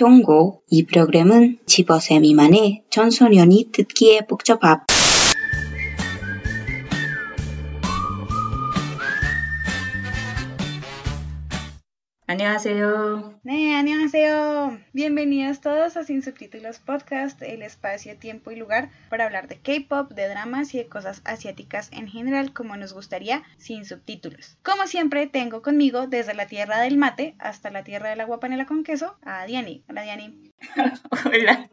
효고. 이 프로그램은 집어세 미만의 청소년이 듣기에 복잡합 Annyeonghaseyo. Bienvenidos todos a Sin Subtítulos Podcast, el espacio, tiempo y lugar para hablar de K-pop, de dramas y de cosas asiáticas en general, como nos gustaría, sin subtítulos. Como siempre, tengo conmigo desde la tierra del mate hasta la tierra de la guapanela con queso a Diani. Hola, Diani. Hola.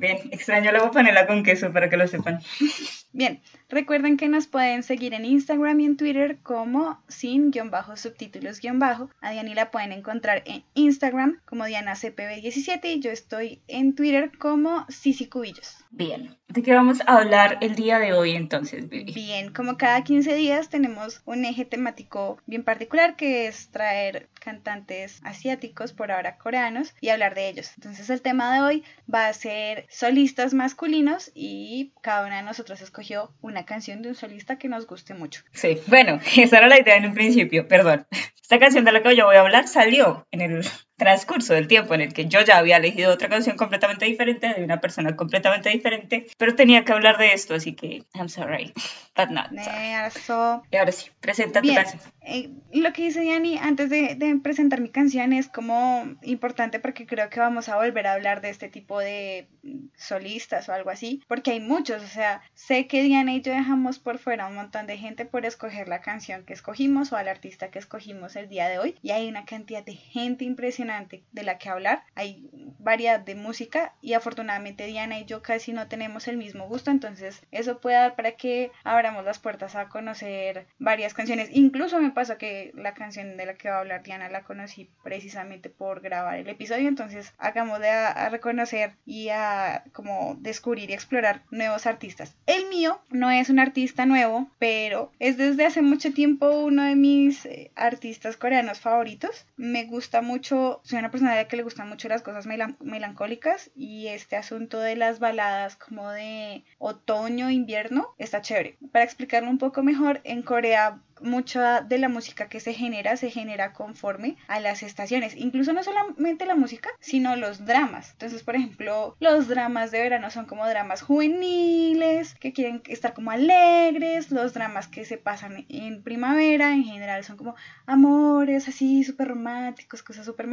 Bien, extraño la panela con queso para que lo sepan. Bien, recuerden que nos pueden seguir en Instagram y en Twitter como sin-subtítulos-bajo. A Diani la pueden encontrar en Instagram como DianaCPB17 y yo estoy en Twitter como Cici Cubillos. Bien, ¿de qué vamos a hablar el día de hoy entonces, Vivi? Bien, como cada 15 días tenemos un eje temático bien particular que es traer cantantes asiáticos, por ahora coreanos, y hablar de ellos. Entonces el tema de hoy va a ser solistas masculinos y cada una de nosotros escogió una canción de un solista que nos guste mucho. Sí, bueno, esa era la idea en un principio, perdón. Esta canción de la que yo voy a hablar salió en el transcurso del tiempo en el que yo ya había elegido otra canción completamente diferente de una persona completamente diferente, pero tenía que hablar de esto, así que I'm sorry, but not sorry. Y ahora sí, presenta tu Bien, canción. eh, lo que dice Diani antes de, de presentar mi canción es como importante porque creo que vamos a volver a hablar de este tipo de solistas o algo así, porque hay muchos, o sea, sé que Diana y yo dejamos por fuera un montón de gente por escoger la canción que escogimos o al artista que escogimos el día de hoy, y hay una cantidad de gente impresionante de la que hablar, hay variedad de música y afortunadamente Diana y yo casi no tenemos el mismo gusto, entonces eso puede dar para que abramos las puertas a conocer varias canciones, incluso me pasó que la canción de la que va a hablar Diana la conocí precisamente por grabar el episodio, entonces hagamos de a reconocer y a como descubrir y explorar nuevos artistas. El mío no es un artista nuevo, pero es desde hace mucho tiempo uno de mis eh, artistas coreanos favoritos. Me gusta mucho, soy una persona que le gustan mucho las cosas melan- melancólicas y este asunto de las baladas como de otoño, invierno, está chévere. Para explicarlo un poco mejor, en Corea mucha de la música que se genera se genera conforme a las estaciones, incluso no solamente la música, sino los dramas. Entonces, por ejemplo, los dramas de verano son como dramas juveniles, que quieren estar como alegres, los dramas que se pasan en primavera en general son como amores así súper románticos, cosas súper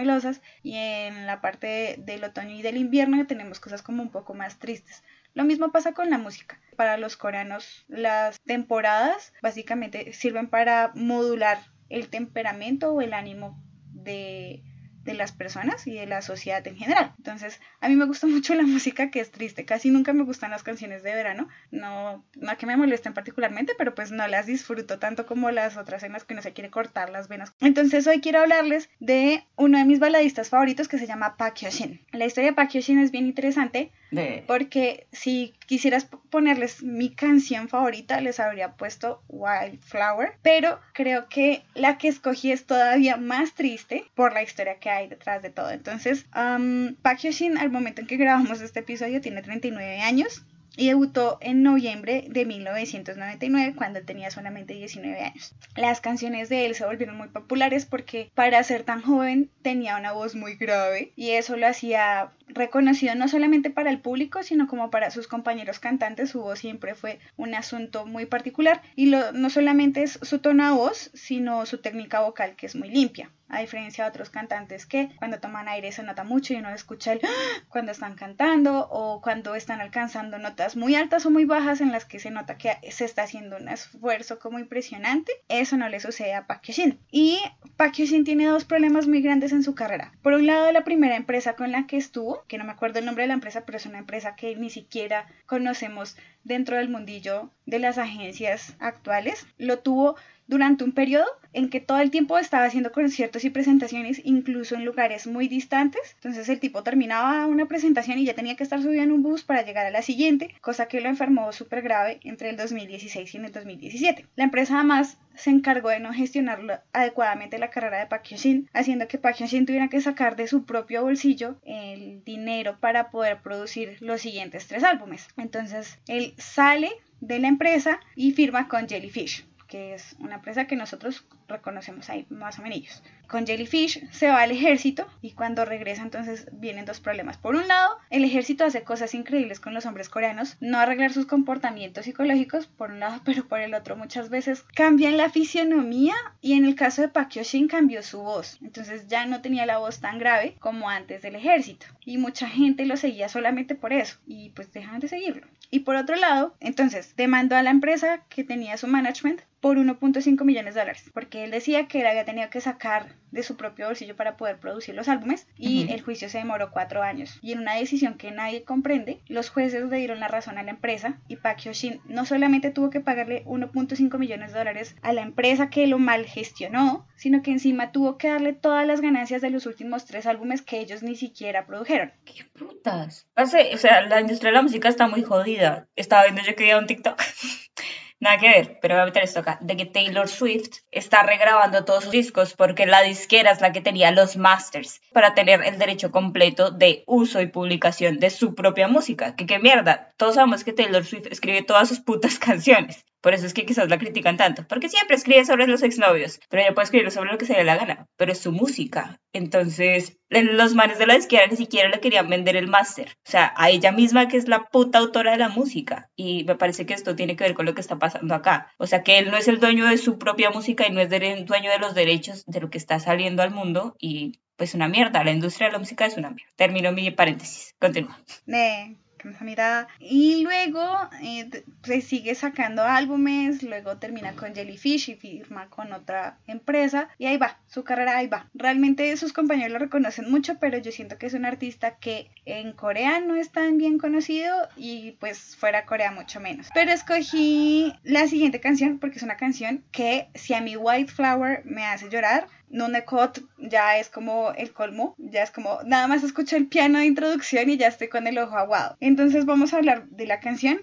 y en la parte del otoño y del invierno tenemos cosas como un poco más tristes. Lo mismo pasa con la música. Para los coreanos, las temporadas básicamente sirven para modular el temperamento o el ánimo de, de las personas y de la sociedad en general. Entonces, a mí me gusta mucho la música que es triste. Casi nunca me gustan las canciones de verano. No, no que me molesten particularmente, pero pues no las disfruto tanto como las otras en las que uno se quiere cortar las venas. Entonces, hoy quiero hablarles de uno de mis baladistas favoritos que se llama Park Hyo-shin. La historia de Park Hyo-shin es bien interesante De... porque si quisieras ponerles mi canción favorita, les habría puesto Wildflower. Pero creo que la que escogí es todavía más triste por la historia que hay detrás de todo. Entonces, um, Park Hyo-shin, al momento en que grabamos este episodio, tiene 39 años. Y debutó en noviembre de 1999 cuando tenía solamente 19 años. Las canciones de él se volvieron muy populares porque para ser tan joven tenía una voz muy grave y eso lo hacía reconocido no solamente para el público sino como para sus compañeros cantantes. Su voz siempre fue un asunto muy particular y lo, no solamente es su tono de voz sino su técnica vocal que es muy limpia. A diferencia de otros cantantes que cuando toman aire se nota mucho y uno escucha el cuando están cantando o cuando están alcanzando notas muy altas o muy bajas en las que se nota que se está haciendo un esfuerzo como impresionante. Eso no le sucede a Park Hyo-shin. Y Park Hyo-shin tiene dos problemas muy grandes en su carrera. Por un lado, la primera empresa con la que estuvo, que no me acuerdo el nombre de la empresa, pero es una empresa que ni siquiera conocemos dentro del mundillo de las agencias actuales, lo tuvo durante un periodo en que todo el tiempo estaba haciendo conciertos y presentaciones, incluso en lugares muy distantes. Entonces el tipo terminaba una presentación y ya tenía que estar subido en un bus para llegar a la siguiente, cosa que lo enfermó súper grave entre el 2016 y el 2017. La empresa además se encargó de no gestionar adecuadamente la carrera de Park Hyo-shin, haciendo que Park Hyo-shin tuviera que sacar de su propio bolsillo el dinero para poder producir los siguientes tres álbumes. Entonces él sale de la empresa y firma con Jellyfish que es una empresa que nosotros reconocemos ahí más o menos. Con Jellyfish se va al ejército y cuando regresa entonces vienen dos problemas. Por un lado, el ejército hace cosas increíbles con los hombres coreanos, no arreglar sus comportamientos psicológicos por un lado, pero por el otro muchas veces cambian la fisionomía y en el caso de Pak Shin cambió su voz. Entonces ya no tenía la voz tan grave como antes del ejército y mucha gente lo seguía solamente por eso y pues dejaban de seguirlo. Y por otro lado, entonces demandó a la empresa que tenía su management por 1.5 millones de dólares, porque él decía que él había tenido que sacar de su propio bolsillo para poder producir los álbumes y el juicio se demoró cuatro años. Y en una decisión que nadie comprende, los jueces le dieron la razón a la empresa y Pak Shin no solamente tuvo que pagarle 1.5 millones de dólares a la empresa que lo mal gestionó, sino que encima tuvo que darle todas las ganancias de los últimos tres álbumes que ellos ni siquiera produjeron. ¡Qué putas! O sea, la industria de la música está muy jodida. Estaba viendo yo que había un TikTok Nada que ver, pero voy a meter esto acá, de que Taylor Swift está regrabando todos sus discos porque la disquera es la que tenía los masters para tener el derecho completo de uso y publicación de su propia música. Que qué mierda, todos sabemos que Taylor Swift escribe todas sus putas canciones. Por eso es que quizás la critican tanto, porque siempre escribe sobre los exnovios, pero ella puede escribir sobre lo que se le dé la gana, pero es su música. Entonces, los manes de la izquierda ni siquiera le querían vender el máster, o sea, a ella misma que es la puta autora de la música. Y me parece que esto tiene que ver con lo que está pasando acá. O sea, que él no es el dueño de su propia música y no es dueño de los derechos de lo que está saliendo al mundo y pues una mierda, la industria de la música es una mierda. Termino mi paréntesis, continúa. Y luego eh, se sigue sacando álbumes, luego termina con Jellyfish y firma con otra empresa y ahí va, su carrera ahí va. Realmente sus compañeros lo reconocen mucho, pero yo siento que es un artista que en Corea no es tan bien conocido y pues fuera Corea mucho menos. Pero escogí la siguiente canción porque es una canción que si a mi White Flower me hace llorar, Nunecot ya es como el colmo, ya es como nada más escucho el piano de introducción y ya estoy con el ojo aguado. Entonces vamos a hablar de la canción.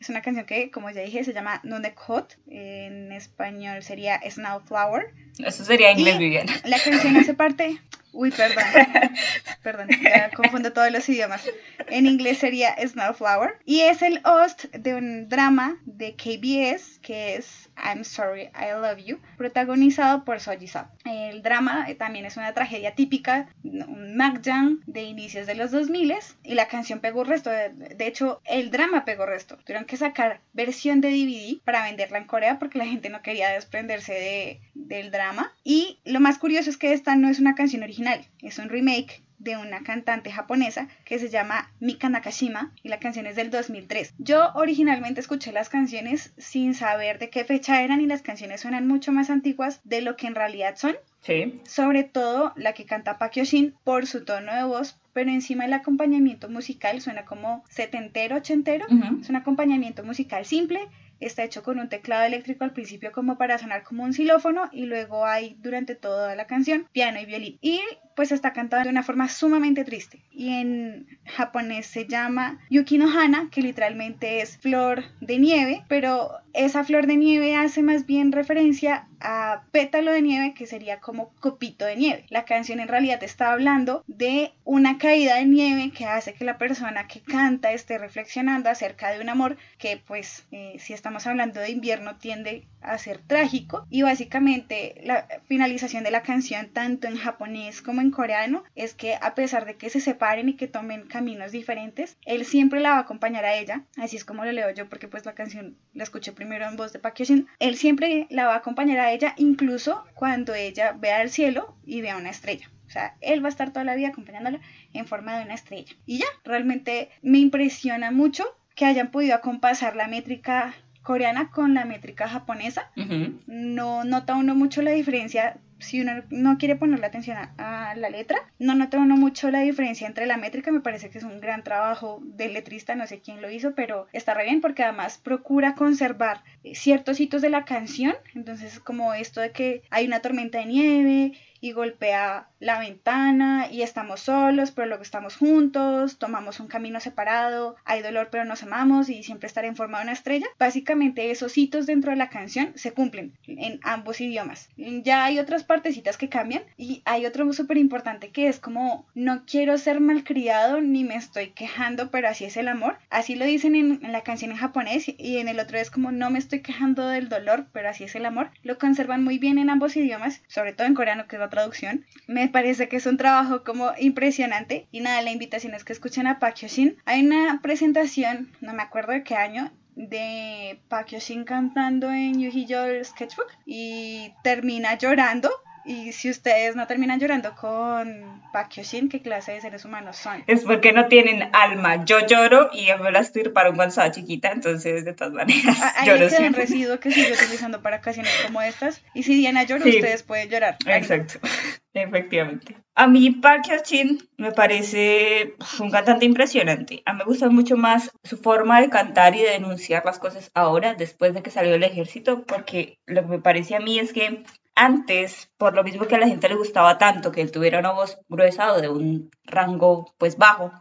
Es una canción que, como ya dije, se llama Nunecot. En español sería Snowflower. Eso sería inglés, Viviana. La canción hace parte Uy, perdón. perdón, ya confundo todos los idiomas. En inglés sería Snowflower. Y es el host de un drama de KBS que es I'm Sorry, I Love You, protagonizado por Soji El drama eh, también es una tragedia típica, un de inicios de los 2000 y la canción pegó resto. De hecho, el drama pegó resto. Tuvieron que sacar versión de DVD para venderla en Corea porque la gente no quería desprenderse de, del drama. Y lo más curioso es que esta no es una canción original, es un remake de una cantante japonesa que se llama Mika Nakashima y la canción es del 2003. Yo originalmente escuché las canciones sin saber de qué fecha eran y las canciones suenan mucho más antiguas de lo que en realidad son. Sí. Sobre todo la que canta Pak Shin por su tono de voz, pero encima el acompañamiento musical suena como setentero, ochentero. Es un acompañamiento musical simple está hecho con un teclado eléctrico al principio como para sonar como un xilófono y luego hay durante toda la canción piano y violín. Y pues está cantado de una forma sumamente triste. Y en japonés se llama Yuki no Hana, que literalmente es flor de nieve, pero esa flor de nieve hace más bien referencia a pétalo de nieve, que sería como copito de nieve. La canción en realidad está hablando de una caída de nieve que hace que la persona que canta esté reflexionando acerca de un amor que pues eh, si estamos hablando de invierno tiende a ser trágico y básicamente la finalización de la canción tanto en japonés como en coreano es que a pesar de que se separen y que tomen caminos diferentes, él siempre la va a acompañar a ella, así es como lo leo yo porque pues la canción la escuché primero en voz de Park él siempre la va a acompañar a ella incluso cuando ella vea el cielo y vea una estrella. O sea, él va a estar toda la vida acompañándola en forma de una estrella. Y ya, realmente me impresiona mucho que hayan podido acompasar la métrica coreana con la métrica japonesa. No nota uno mucho la diferencia si uno no quiere ponerle atención a, la letra, no nota uno mucho la diferencia entre la métrica, me parece que es un gran trabajo del letrista, no sé quién lo hizo, pero está re bien porque además procura conservar ciertos hitos de la canción, entonces como esto de que hay una tormenta de nieve y golpea la ventana y estamos solos, pero luego estamos juntos, tomamos un camino separado, hay dolor pero nos amamos y siempre estaré en forma de una estrella. Básicamente esos hitos dentro de la canción se cumplen en ambos idiomas. Ya hay otras partecitas que cambian y hay otro súper importante que es como no quiero ser malcriado ni me estoy quejando, pero así es el amor. Así lo dicen en, la canción en japonés y en el otro es como no me estoy quejando del dolor, pero así es el amor. Lo conservan muy bien en ambos idiomas, sobre todo en coreano que es traducción. Me parece que es un trabajo como impresionante y nada, la invitación es que escuchen a Park Shin. Hay una presentación, no me acuerdo de qué año, de Park Shin cantando en Yuji Sketchbook y termina llorando y si ustedes no terminan llorando con Shin, ¿qué clase de seres humanos son? Es porque no tienen alma. Yo lloro y me la estoy para un cuando estaba chiquita, entonces de todas maneras. Ahí lloro queda un siempre. residuo que sigo utilizando para ocasiones como estas. Y si Diana llora, Sí. ustedes pueden llorar. Exacto, efectivamente. A mí Park Hyun me parece un cantante impresionante. A mí me gusta mucho más su forma de cantar y de denunciar las cosas ahora, después de que salió del ejército, porque lo que me parece a mí es que antes, por lo mismo que a la gente le gustaba tanto que él tuviera una voz gruesa o de un rango pues bajo,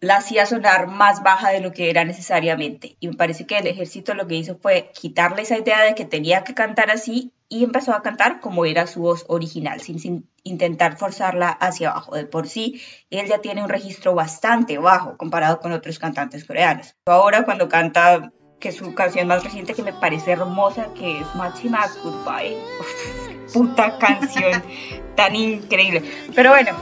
la hacía sonar más baja de lo que era necesariamente. Y me parece que el ejército lo que hizo fue quitarle esa idea de que tenía que cantar así y empezó a cantar como era su voz original, sin, sin intentar forzarla hacia abajo. De por sí, él ya tiene un registro bastante bajo comparado con otros cantantes coreanos. Ahora cuando canta que su canción más reciente que me parece hermosa, que es Machimak Goodbye. Uf, puta canción tan increíble. Pero bueno,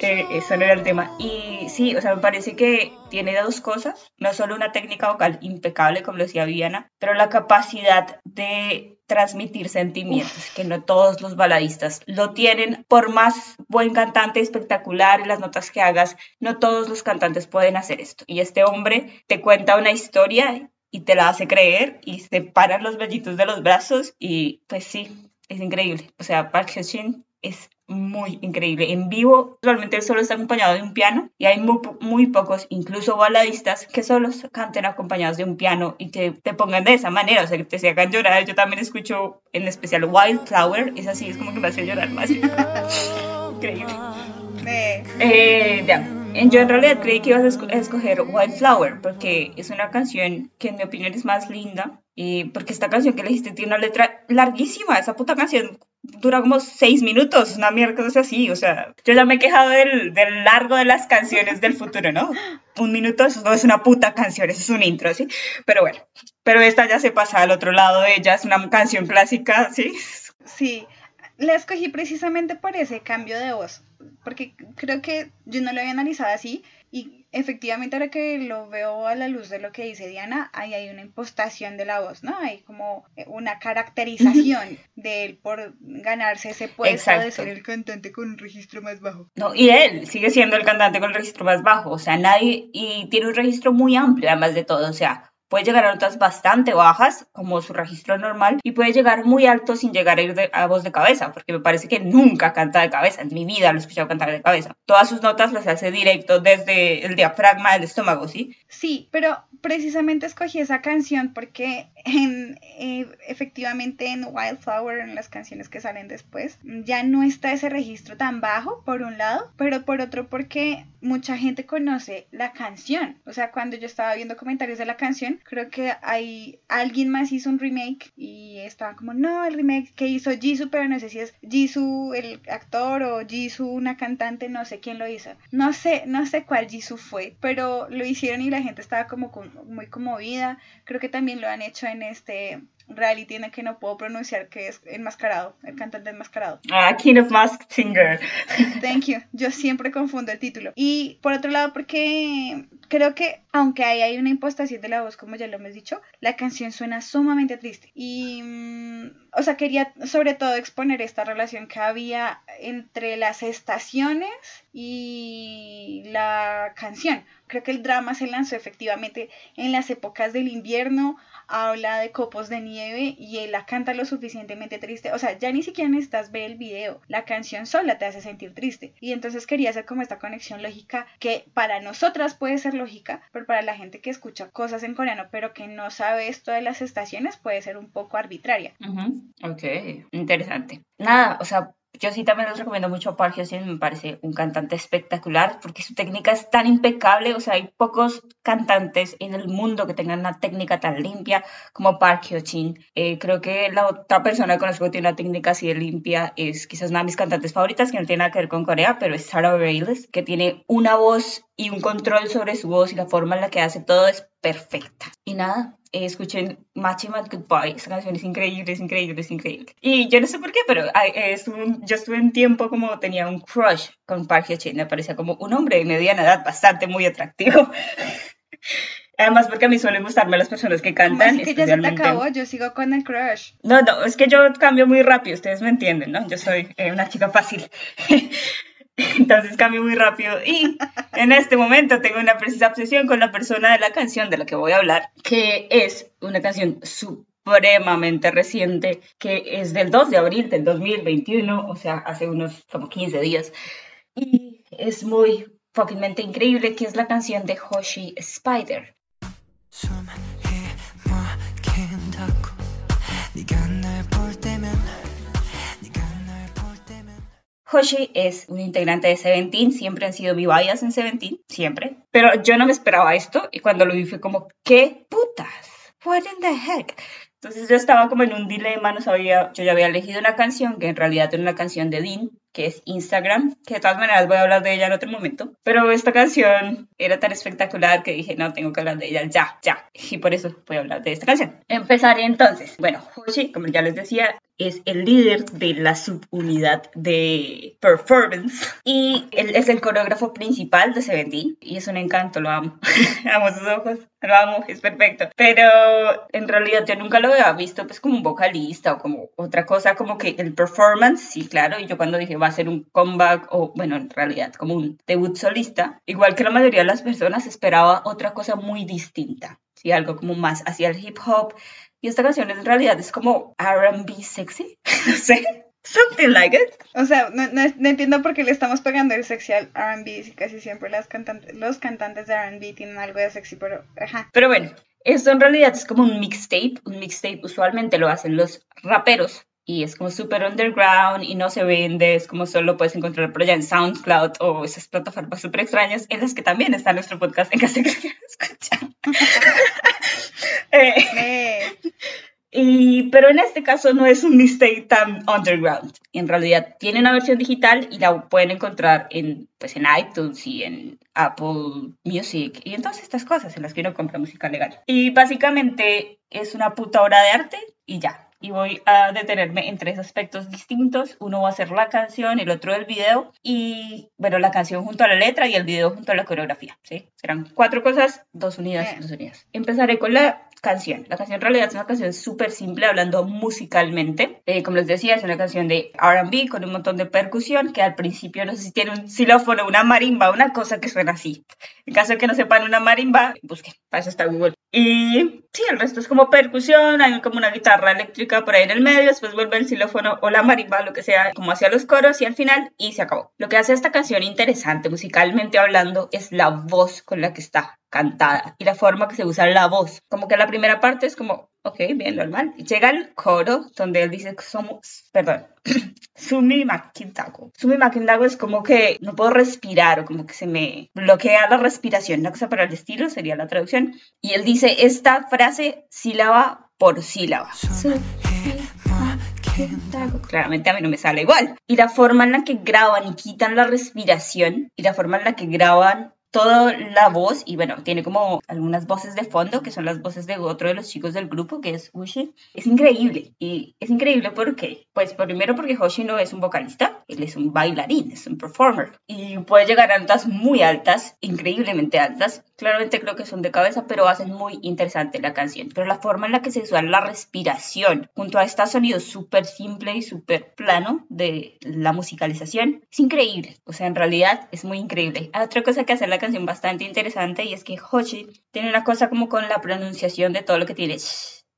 eh, eso no era el tema. Y sí, o sea, me parece que tiene dos cosas, no solo una técnica vocal impecable, como lo decía Viviana, pero la capacidad de transmitir sentimientos, que no todos los baladistas lo tienen, por más buen cantante espectacular y las notas que hagas, no todos los cantantes pueden hacer esto. Y este hombre te cuenta una historia y te la hace creer y se paran los vellitos de los brazos y pues sí, es increíble. O sea, Park Hyun es muy increíble. En vivo, usualmente él solo está acompañado de un piano y hay muy, muy pocos, incluso baladistas, que solo canten acompañados de un piano y te, te pongan de esa manera, o sea, que te hagan llorar. Yo también escucho en especial Wildflower, es así, es como que me hace llorar más. increíble. Eh, ya. Yo en realidad creí que ibas a esco- a escoger Wildflower porque es una canción que en mi opinión es más linda y porque esta canción que elegiste tiene una letra larguísima, esa puta canción dura como seis minutos, una mierda es así, o sea, yo ya me he quejado del, del largo de las canciones del futuro, ¿no? Un minuto, eso no es una puta canción, eso es un intro, ¿sí? Pero bueno, pero esta ya se pasa al otro lado de ella, es una canción clásica, ¿sí? Sí, la escogí precisamente por ese cambio de voz, porque creo que yo no lo había analizado así y efectivamente ahora que lo veo a la luz de lo que dice Diana, ahí hay una impostación de la voz, ¿no? Hay como eh, una caracterización de él por ganarse ese puesto de Exacto. ser el cantante con un registro más bajo. No, y él sigue siendo el cantante con el registro más bajo, o sea, nadie, y tiene un registro muy amplio además de todo, o sea, puede llegar a notas bastante bajas, como su registro normal, y puede llegar muy alto sin llegar a ir a voz de cabeza, porque me parece que nunca canta de cabeza, en mi vida lo he escuchado cantar de cabeza. Todas sus notas las hace directo desde el diafragma del estómago, ¿sí? Sí, pero precisamente escogí esa canción porque en, eh, efectivamente en Wildflower, en las canciones que salen después, ya no está ese registro tan bajo, por un lado, pero por otro porque mucha gente conoce la canción. O sea, cuando yo estaba viendo comentarios de la canción, creo que hay alguien más hizo un remake y estaba como, no, el remake que hizo Jisoo, pero no sé si es Jisoo el actor o Jisoo una cantante, no sé quién lo hizo. No sé, no sé cuál Jisoo fue, pero lo hicieron y la gente estaba como muy conmovida. Creo que también lo han hecho en este reality en el que no puedo pronunciar, que es Enmascarado, el cantante enmascarado. Ah, King of Masked Singer. Thank you. Yo siempre confundo el título. Y por otro lado, porque creo que aunque ahí hay una impostación de la voz, como ya lo hemos dicho, la canción suena sumamente triste. Y, mm, o sea, quería sobre todo exponer esta relación que había entre las estaciones y la canción. Creo que el drama se lanzó efectivamente en las épocas del invierno, habla de copos de nieve y él la canta lo suficientemente triste. O sea, ya ni siquiera necesitas ver el video, la canción sola te hace sentir triste. Y entonces quería hacer como esta conexión lógica que para nosotras puede ser lógica, pero para la gente que escucha cosas en coreano pero que no sabe esto de las estaciones puede ser un poco arbitraria. Ujú, Ok, interesante. Nada, o sea, Yo sí también les recomiendo mucho Park Hyo-shin, me parece un cantante espectacular porque su técnica es tan impecable, o sea, hay pocos cantantes en el mundo que tengan una técnica tan limpia como Park Hyo-shin. Eh, creo que la otra persona que conozco que tiene una técnica así de limpia es quizás una de mis cantantes favoritas, que no tiene nada que ver con Corea, pero es Sarah Bareilles, que tiene una voz y un control sobre su voz y la forma en la que hace todo es perfecta. Y nada, eh, escuchen Matchy Mad Goodbye. Esa canción es increíble, es increíble, es increíble. Y yo no sé por qué, pero es un, yo estuve un tiempo como tenía un crush con Park Hyo-shin. Me parecía como un hombre de mediana edad bastante muy atractivo. Además, porque a mí suelen gustarme las personas que cantan. Así que ya se te acabó, yo sigo con el crush. No, no, es que yo cambio muy rápido, ustedes me entienden, ¿no? Yo soy eh, una chica fácil. Entonces cambio muy rápido. Y en este momento tengo una precisa obsesión con la persona de la canción de la que voy a hablar, que es una canción supremamente reciente, que es del 2 de abril del 2021, o sea, hace unos como 15 días. Y es muy fuckingmente increíble, que es la canción de Hoshi Spider. Hoshi es un integrante de Seventeen, siempre han sido mi bias en Seventeen, siempre. Pero yo no me esperaba esto y cuando lo vi fue como, ¿qué putas? What in the heck? Entonces yo estaba como en un dilema, no sabía, yo ya había elegido una canción que en realidad era una canción de Dean, que es Instagram, que de todas maneras voy a hablar de ella en otro momento. Pero esta canción era tan espectacular que dije, no, tengo que hablar de ella ya, ya. Y por eso voy a hablar de esta canción. Empezaré entonces. Bueno, Hoshi, como ya les decía, es el líder de la subunidad de performance y él es el coreógrafo principal de Seventeen y es un encanto, lo amo. amo sus ojos, lo amo, es perfecto. Pero en realidad yo nunca lo había visto pues como un vocalista o como otra cosa, como que el performance, sí, claro, y yo cuando dije va a ser un comeback o bueno, en realidad como un debut solista, igual que la mayoría de las personas esperaba otra cosa muy distinta, sí, algo como más hacia el hip hop y esta canción en realidad es como RB sexy, no sé. Something like it. O sea, no, no, entiendo por qué le estamos pegando el sexy al RB. Casi siempre las cantantes, los cantantes de RB tienen algo de sexy, pero ajá. Pero bueno, esto en realidad es como un mixtape. Un mixtape usualmente lo hacen los raperos y es como súper underground y no se vende, es como solo puedes encontrar por allá en SoundCloud o esas plataformas súper extrañas en las que también está nuestro podcast en caso de que quieran escuchar. eh, y, pero en este caso no es un mistake tan underground. En realidad tiene una versión digital y la pueden encontrar en, pues en iTunes y en Apple Music y en todas estas cosas en las que uno compra música legal. Y básicamente es una puta obra de arte y ya y voy a detenerme en tres aspectos distintos. Uno va a ser la canción, el otro el video y, bueno, la canción junto a la letra y el video junto a la coreografía, ¿sí? Serán cuatro cosas, dos unidas, dos unidas. Empezaré con la canción. La canción en realidad es una canción súper simple hablando musicalmente. Eh, como les decía, es una canción de RB con un montón de percusión que al principio no sé si tiene un xilófono, una marimba, una cosa que suena así. En caso de que no sepan una marimba, busquen, para eso está Google. Y sí, el resto es como percusión, hay como una guitarra eléctrica por ahí en el medio, después vuelve el xilófono o la marimba, lo que sea, como hacia los coros y al final y se acabó. Lo que hace esta canción interesante musicalmente hablando es la voz con la que está cantada y la forma que se usa la voz. Como que la primera parte es como, ok, bien, normal. Llega el coro donde él dice, somos, perdón, Sumi Makindago. Sumi Makindago es como que no puedo respirar o como que se me bloquea la respiración. Una cosa para el estilo sería la traducción. Y él dice esta frase sílaba por sílaba. Claramente a mí no me sale igual. Y la forma en la que graban y quitan la respiración y la forma en la que graban toda la voz y bueno, tiene como algunas voces de fondo que son las voces de otro de los chicos del grupo que es Ushi. Es increíble y es increíble porque, pues primero porque Hoshi no es un vocalista, él es un bailarín, es un performer y puede llegar a notas muy altas, increíblemente altas. Claramente creo que son de cabeza, pero hacen muy interesante la canción. Pero la forma en la que se usa la respiración junto a este sonido súper simple y súper plano de la musicalización es increíble. O sea, en realidad es muy increíble. Otra cosa que hace la canción bastante interesante y es que Hoshi tiene una cosa como con la pronunciación de todo lo que tiene.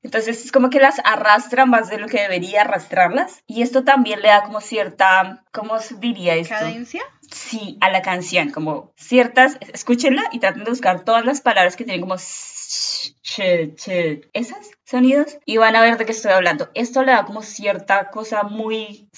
Entonces es como que las arrastra más de lo que debería arrastrarlas. Y esto también le da como cierta, ¿cómo se diría esto? ¿Cadencia? Sí, a la canción, como ciertas, escúchenla y traten de buscar todas las palabras que tienen como esos sonidos y van a ver de qué estoy hablando. Esto le da como cierta cosa muy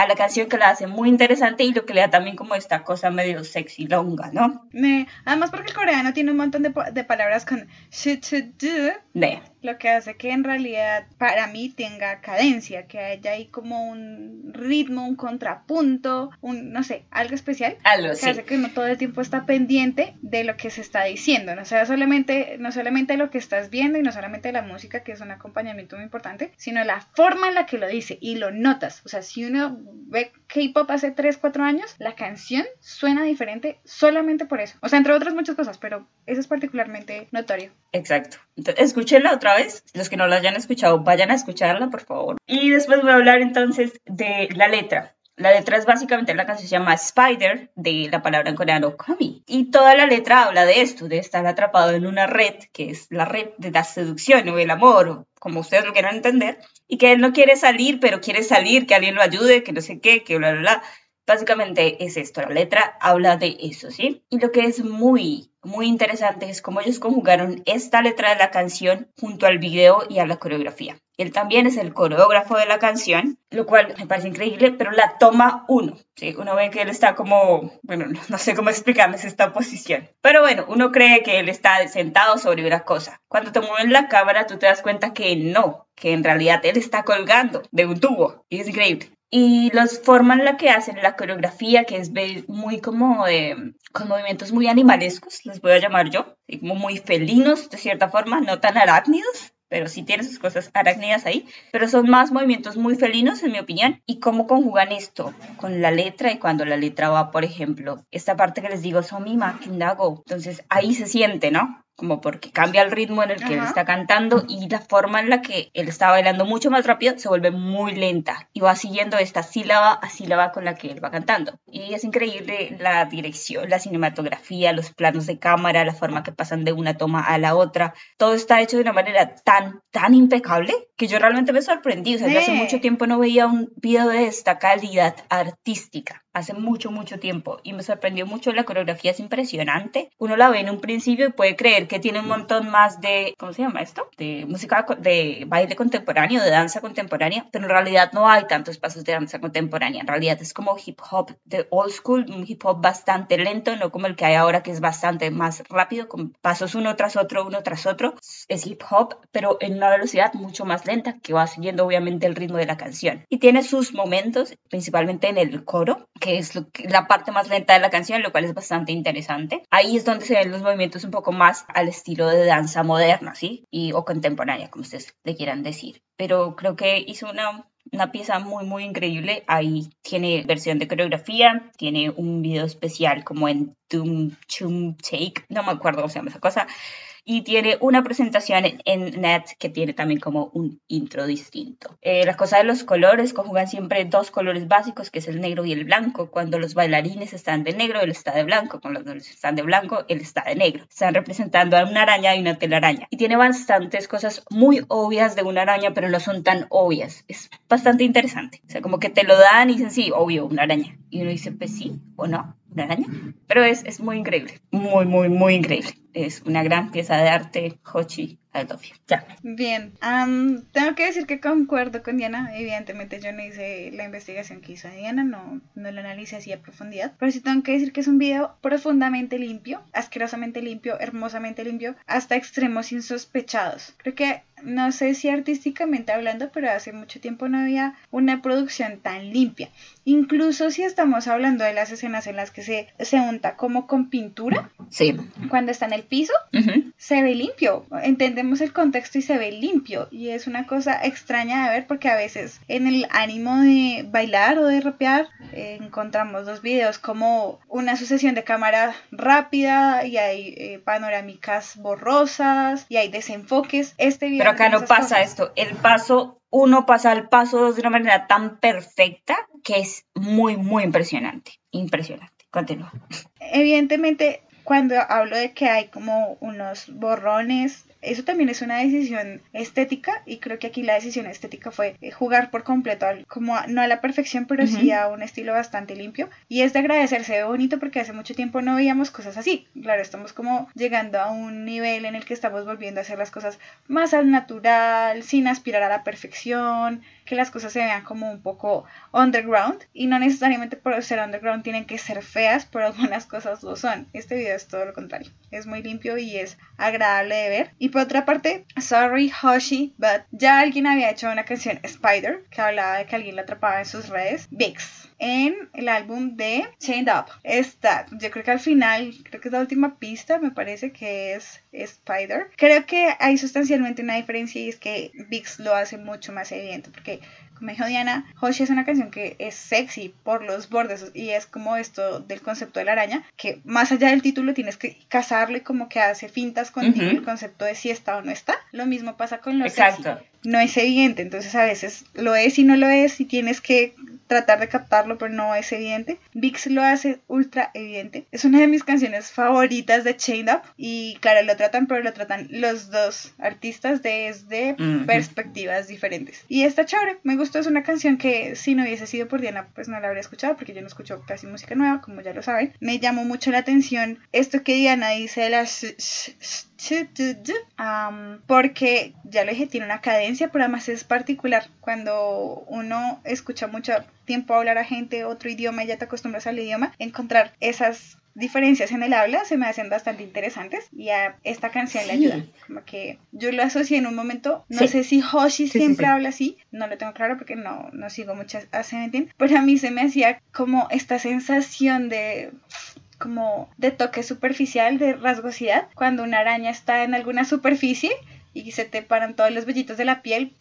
a la canción que la hace muy interesante y lo que le da también como esta cosa medio sexy longa, ¿no? Me, además porque el coreano tiene un montón de, de palabras con should to do, De. Lo que hace que en realidad para mí tenga cadencia, que haya ahí como un ritmo, un contrapunto, un, no sé, algo especial. Algo que sí. hace que uno todo el tiempo está pendiente de lo que se está diciendo, no sea solamente, no solamente lo que estás viendo y no solamente la música, que es un acompañamiento muy importante, sino la forma en la que lo dice y lo notas. O sea, si uno ve K-pop hace 3, 4 años, la canción suena diferente solamente por eso. O sea, entre otras muchas cosas, pero eso es particularmente notorio. Exacto. Entonces, escúchenla otra vez. Los que no la hayan escuchado, vayan a escucharla, por favor. Y después voy a hablar entonces de la letra. La letra es básicamente la canción se llama Spider, de la palabra en coreano Kami. Y toda la letra habla de esto, de estar atrapado en una red, que es la red de la seducción o el amor, como ustedes lo quieran entender, y que él no quiere salir, pero quiere salir, que alguien lo ayude, que no sé qué, que bla, bla, bla. Básicamente es esto, la letra habla de eso, ¿sí? Y lo que es muy, muy interesante es cómo ellos conjugaron esta letra de la canción junto al video y a la coreografía. Él también es el coreógrafo de la canción, lo cual me parece increíble, pero la toma uno, ¿sí? Uno ve que él está como, bueno, no, no sé cómo explicarles esta posición, pero bueno, uno cree que él está sentado sobre una cosa. Cuando te mueven la cámara, tú te das cuenta que no, que en realidad él está colgando de un tubo, y es increíble y los forma en la que hacen la coreografía, que es muy como de, con movimientos muy animalescos, les voy a llamar yo, como muy felinos de cierta forma, no tan arácnidos, pero sí tiene sus cosas arácnidas ahí, pero son más movimientos muy felinos en mi opinión, y cómo conjugan esto con la letra y cuando la letra va, por ejemplo, esta parte que les digo, Somi Makindago, entonces ahí se siente, ¿no? Como porque cambia el ritmo en el que él está cantando y la forma en la que él está bailando mucho más rápido se vuelve muy lenta y va siguiendo esta sílaba a sílaba con la que él va cantando. Y es increíble la dirección, la cinematografía, los planos de cámara, la forma que pasan de una toma a la otra. Todo está hecho de una manera tan, tan impecable que yo realmente me sorprendí. O sea, yo hace mucho tiempo no veía un video de esta calidad artística. Hace mucho, mucho tiempo. Y me sorprendió mucho. La coreografía es impresionante. Uno la ve en un principio y puede creer que tiene un montón más de, ¿cómo se llama esto? De música, de baile contemporáneo, de danza contemporánea. Pero en realidad no hay tantos pasos de danza contemporánea. En realidad es como hip hop de old school, un hip hop bastante lento, no como el que hay ahora que es bastante más rápido, con pasos uno tras otro, uno tras otro. Es hip hop, pero en una velocidad mucho más lenta que va siguiendo obviamente el ritmo de la canción. Y tiene sus momentos, principalmente en el coro, que es lo que- la parte más lenta de la canción, lo cual es bastante interesante. Ahí es donde se ven los movimientos un poco más al estilo de danza moderna, ¿sí? Y, o contemporánea, como ustedes le quieran decir. Pero creo que hizo una, una pieza muy, muy increíble. Ahí tiene versión de coreografía, tiene un video especial como en Doom Chum Take, no me acuerdo cómo se llama esa cosa. Y tiene una presentación en, net que tiene también como un intro distinto. Eh, la cosa de los colores, conjugan siempre dos colores básicos, que es el negro y el blanco. Cuando los bailarines están de negro, él está de blanco. Cuando los están de blanco, él está de negro. Están representando a una araña y una telaraña. Y tiene bastantes cosas muy obvias de una araña, pero no son tan obvias. Es bastante interesante. O sea, como que te lo dan y dicen, sí, obvio, una araña. Y uno dice, pues sí o no, Pero es, es muy increíble. Muy, muy, muy increíble. Es una gran pieza de arte. Hochi, I love you. Ya. Bien, am, tengo que decir que concuerdo con Diana. Evidentemente yo no hice la investigación que hizo Diana, no, no lo analicé así a profundidad. Pero sí tengo que decir que es un video profundamente limpio, asquerosamente limpio, hermosamente limpio, hasta extremos insospechados. Creo que, no sé si artísticamente hablando, pero hace mucho tiempo no había una producción tan limpia. Incluso si estamos hablando de las escenas en las que se, se unta como con pintura, Sí. cuando está en el piso, se ve limpio, entendemos el contexto y se ve limpio y es una cosa extraña de ver porque a veces en el ánimo de bailar o de rapear eh, encontramos los videos como una sucesión de cámara rápida y hay eh, panorámicas borrosas y hay desenfoques. Este video Pero acá no pasa cosas. esto. El paso uno pasa al paso dos de una manera tan perfecta que es muy, muy impresionante. Impresionante. Continúa. Evidentemente, cuando hablo de que hay como unos borrones eso también es una decisión estética y creo que aquí la decisión estética fue eh, jugar por completo, como no a la perfección, pero sí a un estilo bastante limpio. Y es de agradecerse ve bonito porque hace mucho tiempo no veíamos cosas así. Claro, estamos como llegando a un nivel en el que estamos volviendo a hacer las cosas más al natural, sin aspirar a la perfección, que las cosas se vean como un poco underground y no necesariamente por ser underground tienen que ser feas, pero algunas cosas lo son. Este video es todo lo contrario, es muy limpio y es agradable de ver. Y por otra parte, Sorry Hoshi, but ya alguien había hecho una canción Spider que hablaba de que alguien la atrapaba en sus redes, Vix en el álbum de Chained Up. Esta, yo creo que al final, creo que es la última pista, me parece que es Spider. Creo que hay sustancialmente una diferencia y es que Vix lo hace mucho más evidente porque como dijo Diana, Hoshi es una canción que es sexy por los bordes y es como esto del concepto de la araña, que más allá del título tienes que casarle como que hace fintas contigo el concepto de si está o no está. Lo mismo pasa con lo Exacto. No es evidente, entonces a veces lo es y no lo es y tienes que tratar de captarlo, pero no es evidente. Vix lo hace ultra evidente. Es una de mis canciones favoritas de Chained Up. Y claro, lo tratan, pero lo tratan los dos artistas desde perspectivas diferentes. Y está chévere, me gustó. Es una canción que si no hubiese sido por Diana, pues no la habría escuchado, porque yo no escucho casi música nueva, como ya lo saben. Me llamó mucho la atención esto que Diana dice de las porque ya lo dije, tiene una cadencia, pero además es particular. Cuando uno escucha mucho tiempo hablar a gente otro idioma y ya te acostumbras al idioma, encontrar esas diferencias en el habla se me hacen bastante interesantes y a esta canción le ayuda. Como que yo lo asocié en un momento, no sé si Hoshi siempre habla así, no lo tengo claro porque no, no sigo muchas a Seventeen, pero a mí se me hacía como esta sensación de como de toque superficial, de rasgosidad, cuando una araña está en alguna superficie y se te paran todos los vellitos de la piel.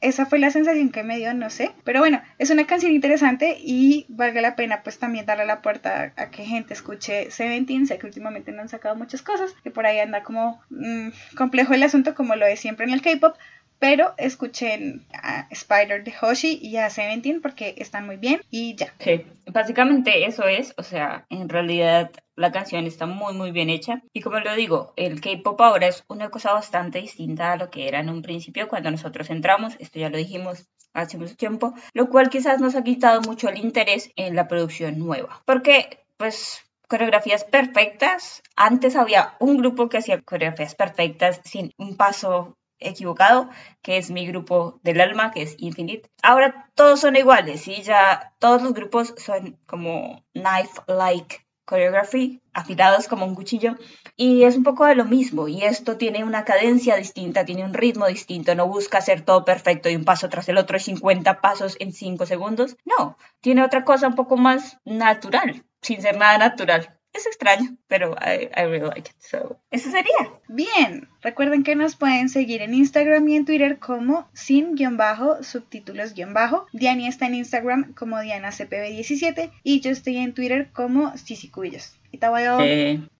Esa fue la sensación que me dio, no sé. Pero bueno, es una canción interesante y valga la pena pues también darle la puerta a que gente escuche Seventeen. Sé que últimamente no han sacado muchas cosas, que por ahí anda como mm, complejo el asunto como lo es siempre en el K-Pop, pero escuchen a Spider de Hoshi y a Seventeen porque están muy bien y ya. Sí, básicamente eso es, o sea, en realidad la canción está muy muy bien hecha y como lo digo, el K-pop ahora es una cosa bastante distinta a lo que era en un principio cuando nosotros entramos, esto ya lo dijimos hace mucho tiempo, lo cual quizás nos ha quitado mucho el interés en la producción nueva, porque pues coreografías perfectas. Antes había un grupo que hacía coreografías perfectas sin un paso equivocado, que es mi grupo del alma, que es Infinite. Ahora todos son iguales y ya todos los grupos son como knife-like choreography, afilados como un cuchillo, y es un poco de lo mismo, y esto tiene una cadencia distinta, tiene un ritmo distinto, no busca hacer todo perfecto y un paso tras el otro y 50 pasos en 5 segundos, no, tiene otra cosa un poco más natural, sin ser nada natural es extraño, pero I, I really like it. So, eso sería. Bien, recuerden que nos pueden seguir en Instagram y en Twitter como sin-subtítulos-bajo. Diani está en Instagram como DianaCPB17 y yo estoy en Twitter como Cici. Y te voy a...